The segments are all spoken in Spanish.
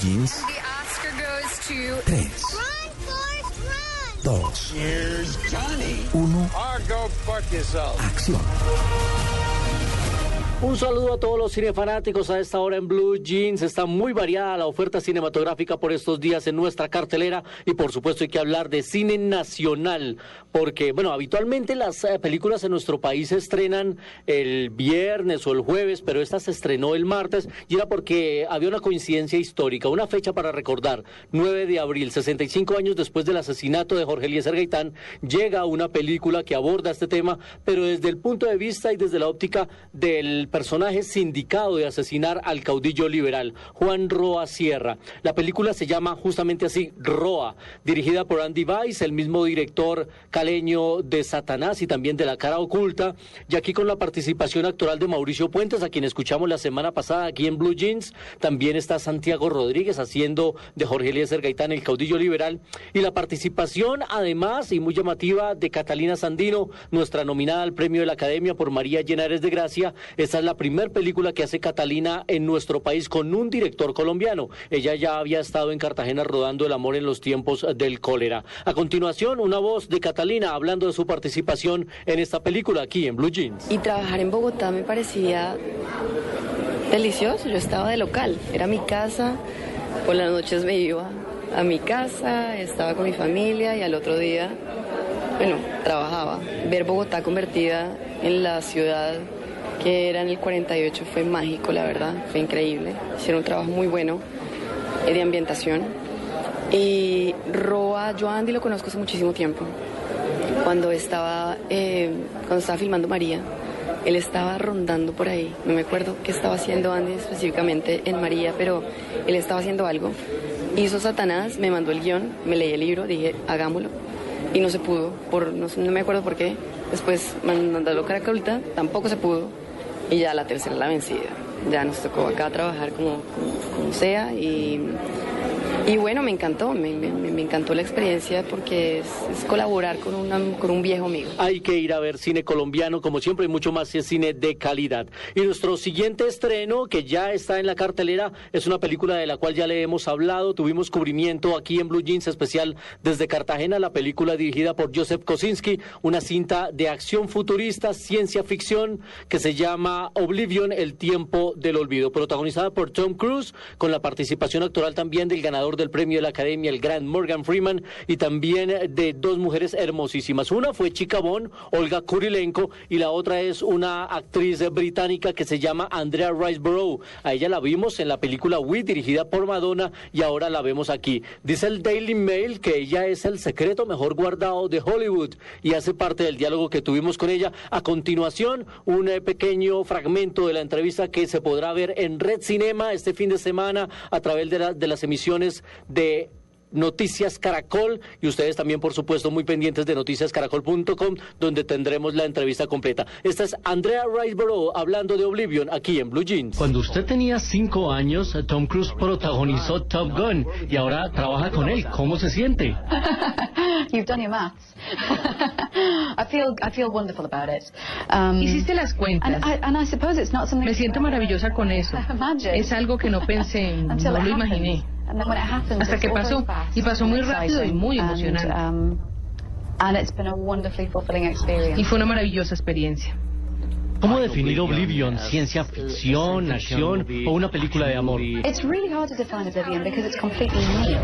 Blue Jeans, The Oscar goes to 3, Run, Forrest, run! 2, Here's Johnny. 1, Or go fuck yourself. acción. Un saludo a todos los cinefanáticos a esta hora en Blue Jeans. Está muy variada la oferta cinematográfica por estos días en nuestra cartelera y por supuesto hay que hablar de cine nacional porque, bueno, habitualmente las eh, películas en nuestro país se estrenan el viernes o el jueves, pero esta se estrenó el martes y era porque había una coincidencia histórica, una fecha para recordar. 9 de abril, 65 años después del asesinato de Jorge Eliezer Gaitán, llega una película que aborda este tema, pero desde el punto de vista y desde la óptica del personaje sindicado de asesinar al caudillo liberal, Juan Roa Sierra. La película se llama justamente así, Roa, dirigida por Andy Weiss, el mismo director caleño de Satanás y también de La cara oculta, y aquí con la participación actoral de Mauricio Puentes, a quien escuchamos la semana pasada aquí en Blue Jeans, también está Santiago Rodríguez haciendo de Jorge Eliezer Gaitán el caudillo liberal, y la participación además y muy llamativa de Catalina Sandino, nuestra nominada al premio de la Academia por María Llenares de Gracia. Es la primera película que hace Catalina en nuestro país con un director colombiano. Ella ya había estado en Cartagena rodando El amor en los tiempos del cólera. A continuación, una voz de Catalina hablando de su participación en esta película aquí en Blue Jeans. Y trabajar en Bogotá me parecía delicioso. Yo estaba de local, era mi casa. Por las noches me iba a mi casa, estaba con mi familia y al otro día, bueno, trabajaba. Ver Bogotá convertida en la ciudad que era en el 48 fue mágico, la verdad, fue increíble. Hicieron un trabajo muy bueno eh, de ambientación. Y Roa, yo a Andy lo conozco hace muchísimo tiempo. Cuando estaba, eh, cuando estaba filmando María, él estaba rondando por ahí. No me acuerdo qué estaba haciendo Andy específicamente en María, pero él estaba haciendo algo. Hizo Satanás, me mandó el guion, me leí el libro, dije, hagámoslo. Y no se pudo, por, no, no me acuerdo por qué. Después mandándolo a Caracolta, tampoco se pudo. Y ya la tercera la vencida. Ya nos tocó acá trabajar como, como sea y, y bueno, me encantó, me, me- encantó la experiencia porque es, es colaborar con, una- con un viejo amigo. Hay que ir a ver cine colombiano, como siempre, y mucho más si es cine de calidad. Y nuestro siguiente estreno, que ya está en la cartelera, es una película de la cual ya le hemos hablado. Tuvimos cubrimiento aquí en Blue Jeans especial desde Cartagena, la película dirigida por Joseph Kosinski, una cinta de acción futurista, ciencia ficción, que se llama Oblivion, el tiempo del olvido, protagonizada por Tom Cruise, con la participación actoral también del ganador del premio de la Academia, el gran Morgan Freeman, y también de dos mujeres hermosísimas. Una fue Chica Bond, Olga Kurilenko, y la otra es una actriz británica que se llama Andrea Riseborough. A ella la vimos en la película We, dirigida por Madonna, y ahora la vemos aquí. Dice el Daily Mail que ella es el secreto mejor guardado de Hollywood y hace parte del diálogo que tuvimos con ella. A continuación, un eh, pequeño fragmento de la entrevista que se podrá ver en Red Cinema este fin de semana a través de, la- de las emisiones de Noticias Caracol y ustedes también por supuesto muy pendientes de noticiascaracol.com donde tendremos la entrevista completa. Esta es Andrea Riseborough hablando de Oblivion aquí en Blue Jeans. Cuando usted tenía cinco años, Tom Cruise protagonizó Top Gun y ahora trabaja con él. ¿Cómo se siente? You've done your maths. I feel I feel wonderful about it. Um, Hiciste las cuentas. and I, and I suppose it's not something Me siento maravillosa con eso. Es algo que no pensé, no lo happens. imaginé. And then when it happens, Hasta it's que all pasó. Y pasó muy and rápido y muy emocionante. Um, and it's been a wonderfully fulfilling experience. Y fue una maravillosa experiencia. ¿Cómo definir Oblivion? ¿Ciencia ficción, acción o una película de amor? It's really hard to define Oblivion because it's completely unique.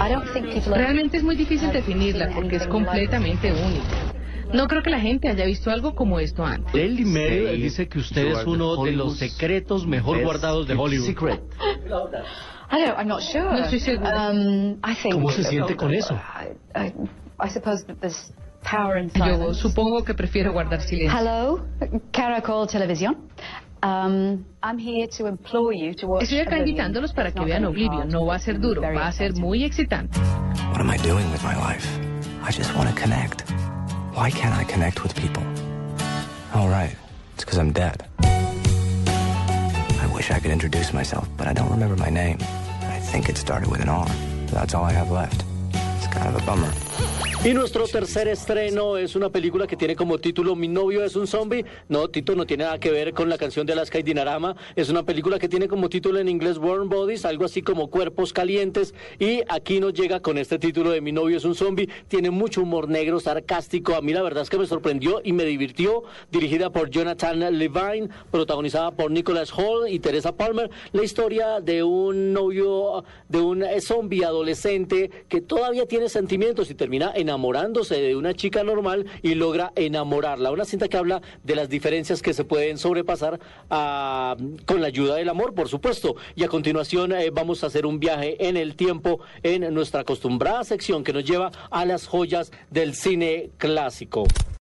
I don't think people are- Realmente es muy difícil definirla porque es completamente única. No creo que la gente haya visto algo como esto antes. Daily Mail dice que usted es uno de los secretos mejor guardados de Hollywood. I don't. I'm not sure. No estoy segura. Um, I think. ¿Cómo se siente con eso? I, I, I suppose that there's power in Yo silence. supongo que prefiero guardar silencio. Hello, Caracol Television. Um, I'm here to implore you to watch Estoy acá invitándolos para que vean Oblivion. No va a ser duro, va a ser muy excitante. What am I doing with my life? I just want to connect. Why can't I connect with people? Oh, right. It's because I'm dead. I wish I could introduce myself, but I don't remember my name. I think it started with an R. That's all I have left. It's kind of a bummer. Y nuestro tercer estreno es una película que tiene como título Mi novio es un zombie. No, Tito, no tiene nada que ver con la canción de Alaska y Dinarama. Es una película que tiene como título en inglés Warm Bodies, algo así como Cuerpos Calientes. Y aquí nos llega con este título de Mi novio es un zombie. Tiene mucho humor negro, sarcástico. A mí la verdad es que me sorprendió y me divirtió. Dirigida por Jonathan Levine, protagonizada por Nicholas Hall y Teresa Palmer. La historia de un novio, de un zombie adolescente que todavía tiene sentimientos y termina enamorándose de una chica normal y logra enamorarla. Una cinta que habla de las diferencias que se pueden sobrepasar ah, con la ayuda del amor, por supuesto. Y a continuación eh, vamos a hacer un viaje en el tiempo en nuestra acostumbrada sección que nos lleva a las joyas del cine clásico.